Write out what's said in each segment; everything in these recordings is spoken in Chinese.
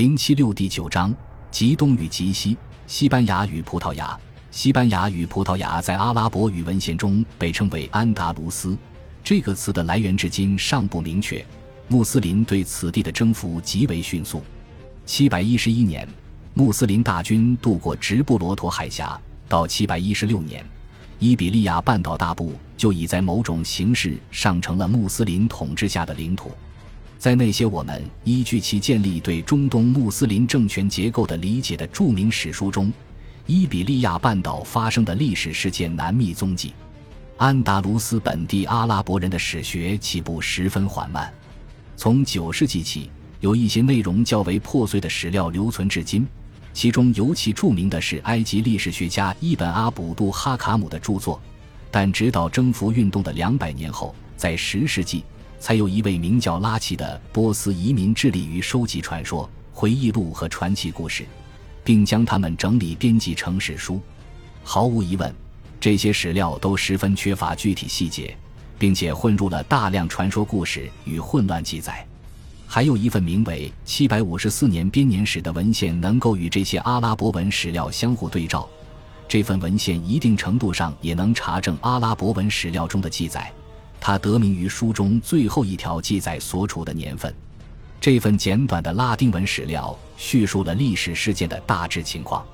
零七六第九章：极东与极西，西班牙与葡萄牙。西班牙与葡萄牙在阿拉伯语文献中被称为安达卢斯，这个词的来源至今尚不明确。穆斯林对此地的征服极为迅速。七百一十一年，穆斯林大军渡过直布罗陀海峡，到七百一十六年，伊比利亚半岛大部就已在某种形式上成了穆斯林统治下的领土。在那些我们依据其建立对中东穆斯林政权结构的理解的著名史书中，伊比利亚半岛发生的历史事件难觅踪迹。安达卢斯本地阿拉伯人的史学起步十分缓慢。从九世纪起，有一些内容较为破碎的史料留存至今，其中尤其著名的是埃及历史学家伊本阿卜杜哈卡姆的著作。但直到征服运动的两百年后，在十世纪。才有一位名叫拉齐的波斯移民致力于收集传说、回忆录和传奇故事，并将它们整理编辑成史书。毫无疑问，这些史料都十分缺乏具体细节，并且混入了大量传说故事与混乱记载。还有一份名为《七百五十四年编年史》的文献能够与这些阿拉伯文史料相互对照。这份文献一定程度上也能查证阿拉伯文史料中的记载。它得名于书中最后一条记载所处的年份。这份简短的拉丁文史料叙述了历史事件的大致情况。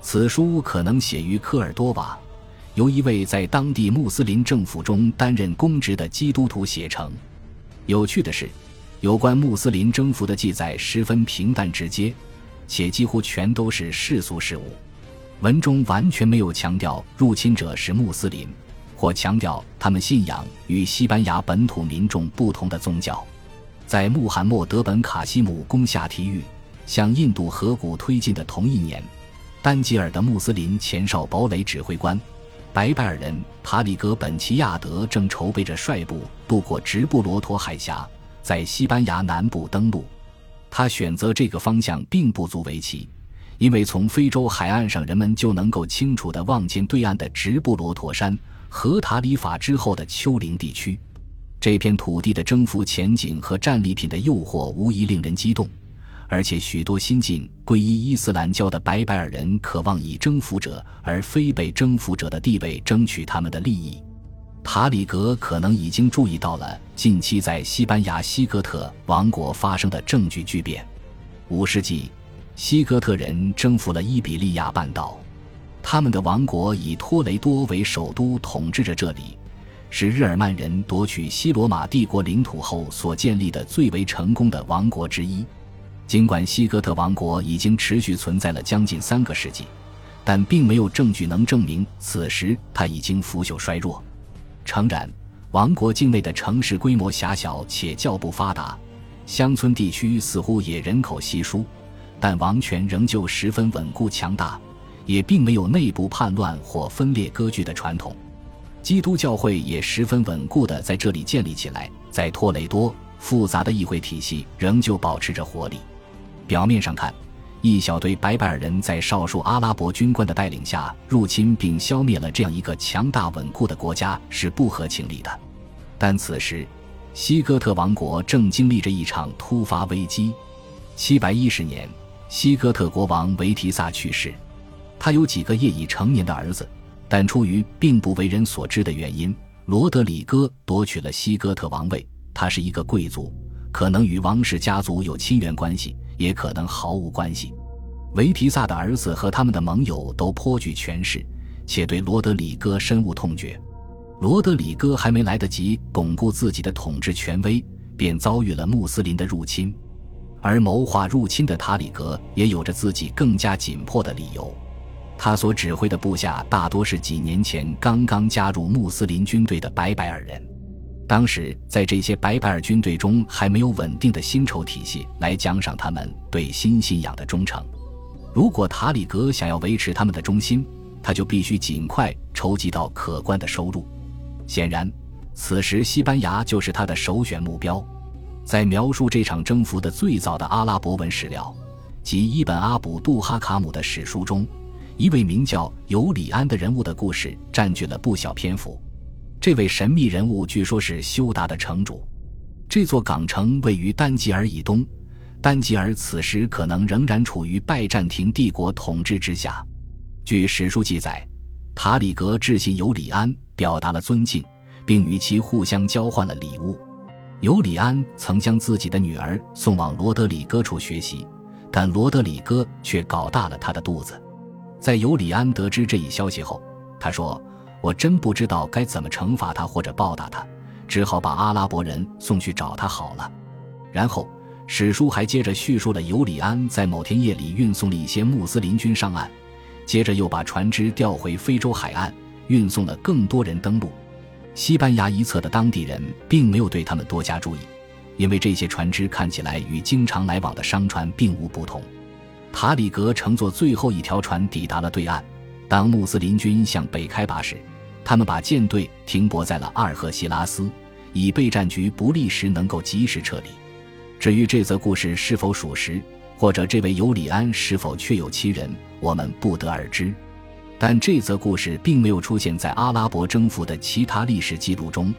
此书可能写于科尔多瓦，由一位在当地穆斯林政府中担任公职的基督徒写成。有趣的是，有关穆斯林征服的记载十分平淡直接，且几乎全都是世俗事物。文中完全没有强调入侵者是穆斯林。或强调他们信仰与西班牙本土民众不同的宗教，在穆罕默德本卡西姆攻下提域，向印度河谷推进的同一年，丹吉尔的穆斯林前哨堡垒指挥官白拜尔人塔里格本齐亚德正筹备着率部渡过直布罗陀海峡，在西班牙南部登陆。他选择这个方向并不足为奇，因为从非洲海岸上，人们就能够清楚地望见对岸的直布罗陀山。和塔里法之后的丘陵地区，这片土地的征服前景和战利品的诱惑无疑令人激动，而且许多新晋皈依伊斯兰教的白白尔人渴望以征服者而非被征服者的地位争取他们的利益。塔里格可能已经注意到了近期在西班牙西哥特王国发生的政局巨变。五世纪，西哥特人征服了伊比利亚半岛。他们的王国以托雷多为首都统治着这里，是日耳曼人夺取西罗马帝国领土后所建立的最为成功的王国之一。尽管西哥特王国已经持续存在了将近三个世纪，但并没有证据能证明此时它已经腐朽衰弱。诚然，王国境内的城市规模狭小且较不发达，乡村地区似乎也人口稀疏，但王权仍旧十分稳固强大。也并没有内部叛乱或分裂割据的传统，基督教会也十分稳固地在这里建立起来。在托雷多，复杂的议会体系仍旧保持着活力。表面上看，一小队白拜尔人在少数阿拉伯军官的带领下入侵并消灭了这样一个强大稳固的国家是不合情理的。但此时，西哥特王国正经历着一场突发危机。七百一十年，西哥特国王维提萨去世。他有几个业已成年的儿子，但出于并不为人所知的原因，罗德里戈夺取了西哥特王位。他是一个贵族，可能与王室家族有亲缘关系，也可能毫无关系。维提萨的儿子和他们的盟友都颇具权势，且对罗德里戈深恶痛绝。罗德里戈还没来得及巩固自己的统治权威，便遭遇了穆斯林的入侵。而谋划入侵的塔里格也有着自己更加紧迫的理由。他所指挥的部下大多是几年前刚刚加入穆斯林军队的白白尔人，当时在这些白白尔军队中还没有稳定的薪酬体系来奖赏他们对新信仰的忠诚。如果塔里格想要维持他们的忠心，他就必须尽快筹集到可观的收入。显然，此时西班牙就是他的首选目标。在描述这场征服的最早的阿拉伯文史料，即伊本阿卜杜哈卡姆的史书中。一位名叫尤里安的人物的故事占据了不小篇幅。这位神秘人物据说是休达的城主。这座港城位于丹吉尔以东，丹吉尔此时可能仍然处于拜占庭帝国统治之下。据史书记载，塔里格致信尤里安，表达了尊敬，并与其互相交换了礼物。尤里安曾将自己的女儿送往罗德里戈处学习，但罗德里戈却搞大了他的肚子。在尤里安得知这一消息后，他说：“我真不知道该怎么惩罚他或者报答他，只好把阿拉伯人送去找他好了。”然后，史书还接着叙述了尤里安在某天夜里运送了一些穆斯林军上岸。接着又把船只调回非洲海岸，运送了更多人登陆。西班牙一侧的当地人并没有对他们多加注意，因为这些船只看起来与经常来往的商船并无不同。塔里格乘坐最后一条船抵达了对岸。当穆斯林军向北开拔时，他们把舰队停泊在了阿尔赫西拉斯，以备战局不利时能够及时撤离。至于这则故事是否属实，或者这位尤里安是否确有其人？我们不得而知，但这则故事并没有出现在阿拉伯征服的其他历史记录中。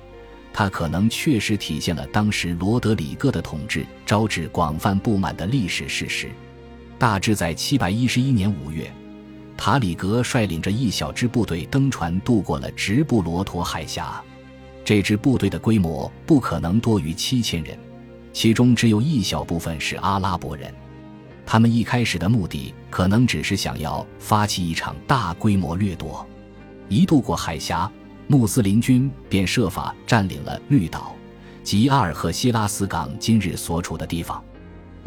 它可能确实体现了当时罗德里戈的统治招致广泛不满的历史事实。大致在711年5月，塔里格率领着一小支部队登船渡过了直布罗陀海峡。这支部队的规模不可能多于七千人，其中只有一小部分是阿拉伯人。他们一开始的目的可能只是想要发起一场大规模掠夺。一渡过海峡，穆斯林军便设法占领了绿岛，即阿尔赫希拉斯港今日所处的地方。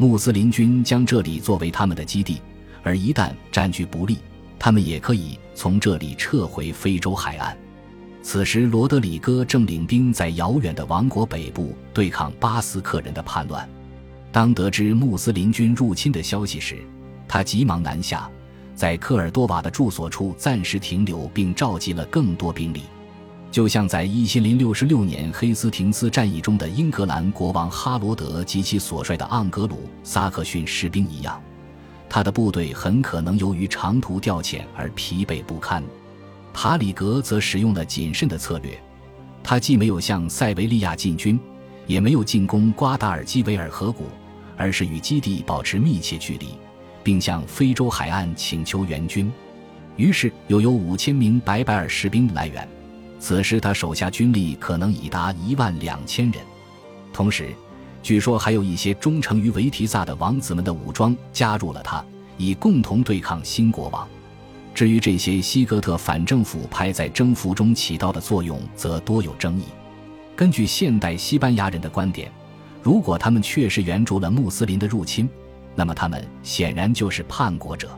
穆斯林军将这里作为他们的基地，而一旦占据不利，他们也可以从这里撤回非洲海岸。此时，罗德里戈正领兵在遥远的王国北部对抗巴斯克人的叛乱。当得知穆斯林军入侵的消息时，他急忙南下，在科尔多瓦的住所处暂时停留，并召集了更多兵力。就像在一千零六十六年黑斯廷斯战役中的英格兰国王哈罗德及其所率的盎格鲁撒克逊士兵一样，他的部队很可能由于长途调遣而疲惫不堪。塔里格则使用了谨慎的策略，他既没有向塞维利亚进军。也没有进攻瓜达尔基维尔河谷，而是与基地保持密切距离，并向非洲海岸请求援军。于是又有五千名白百尔士兵来援。此时他手下军力可能已达一万两千人。同时，据说还有一些忠诚于维提萨的王子们的武装加入了他，以共同对抗新国王。至于这些西哥特反政府派在征服中起到的作用，则多有争议。根据现代西班牙人的观点，如果他们确实援助了穆斯林的入侵，那么他们显然就是叛国者。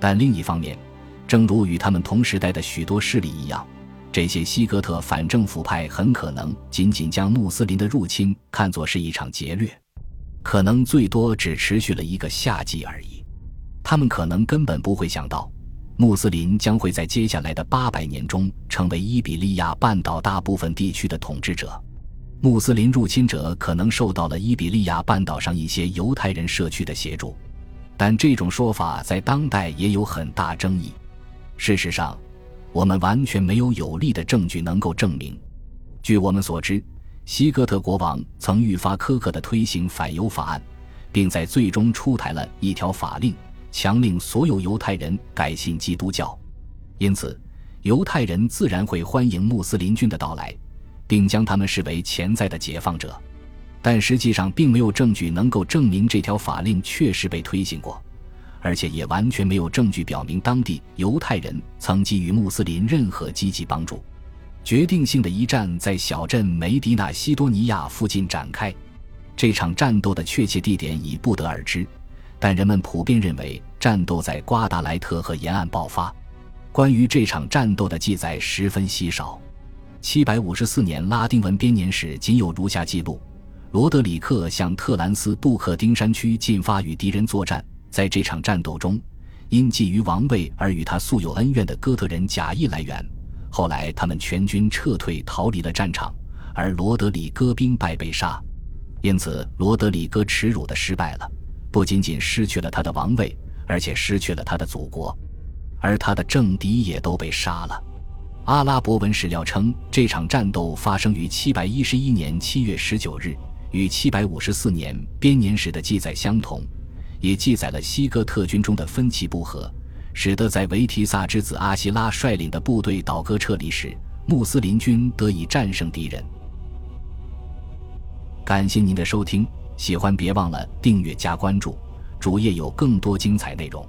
但另一方面，正如与他们同时代的许多势力一样，这些西哥特反政府派很可能仅仅将穆斯林的入侵看作是一场劫掠，可能最多只持续了一个夏季而已。他们可能根本不会想到。穆斯林将会在接下来的八百年中成为伊比利亚半岛大部分地区的统治者。穆斯林入侵者可能受到了伊比利亚半岛上一些犹太人社区的协助，但这种说法在当代也有很大争议。事实上，我们完全没有有力的证据能够证明。据我们所知，西哥特国王曾愈发苛刻地推行反犹法案，并在最终出台了一条法令。强令所有犹太人改信基督教，因此犹太人自然会欢迎穆斯林军的到来，并将他们视为潜在的解放者。但实际上，并没有证据能够证明这条法令确实被推行过，而且也完全没有证据表明当地犹太人曾给予穆斯林任何积极帮助。决定性的一战在小镇梅迪纳西多尼亚附近展开，这场战斗的确切地点已不得而知。但人们普遍认为，战斗在瓜达莱特河沿岸爆发。关于这场战斗的记载十分稀少。七百五十四年拉丁文编年史仅有如下记录：罗德里克向特兰斯杜克丁山区进发与敌人作战，在这场战斗中，因觊觎王位而与他素有恩怨的哥特人假意来援。后来他们全军撤退，逃离了战场，而罗德里戈兵败被杀。因此，罗德里戈耻辱的失败了。不仅仅失去了他的王位，而且失去了他的祖国，而他的政敌也都被杀了。阿拉伯文史料称，这场战斗发生于711年7月19日，与754年编年史的记载相同，也记载了西哥特军中的分歧不和，使得在维提萨之子阿希拉率领的部队倒戈撤离时，穆斯林军得以战胜敌人。感谢您的收听，喜欢别忘了订阅加关注，主页有更多精彩内容。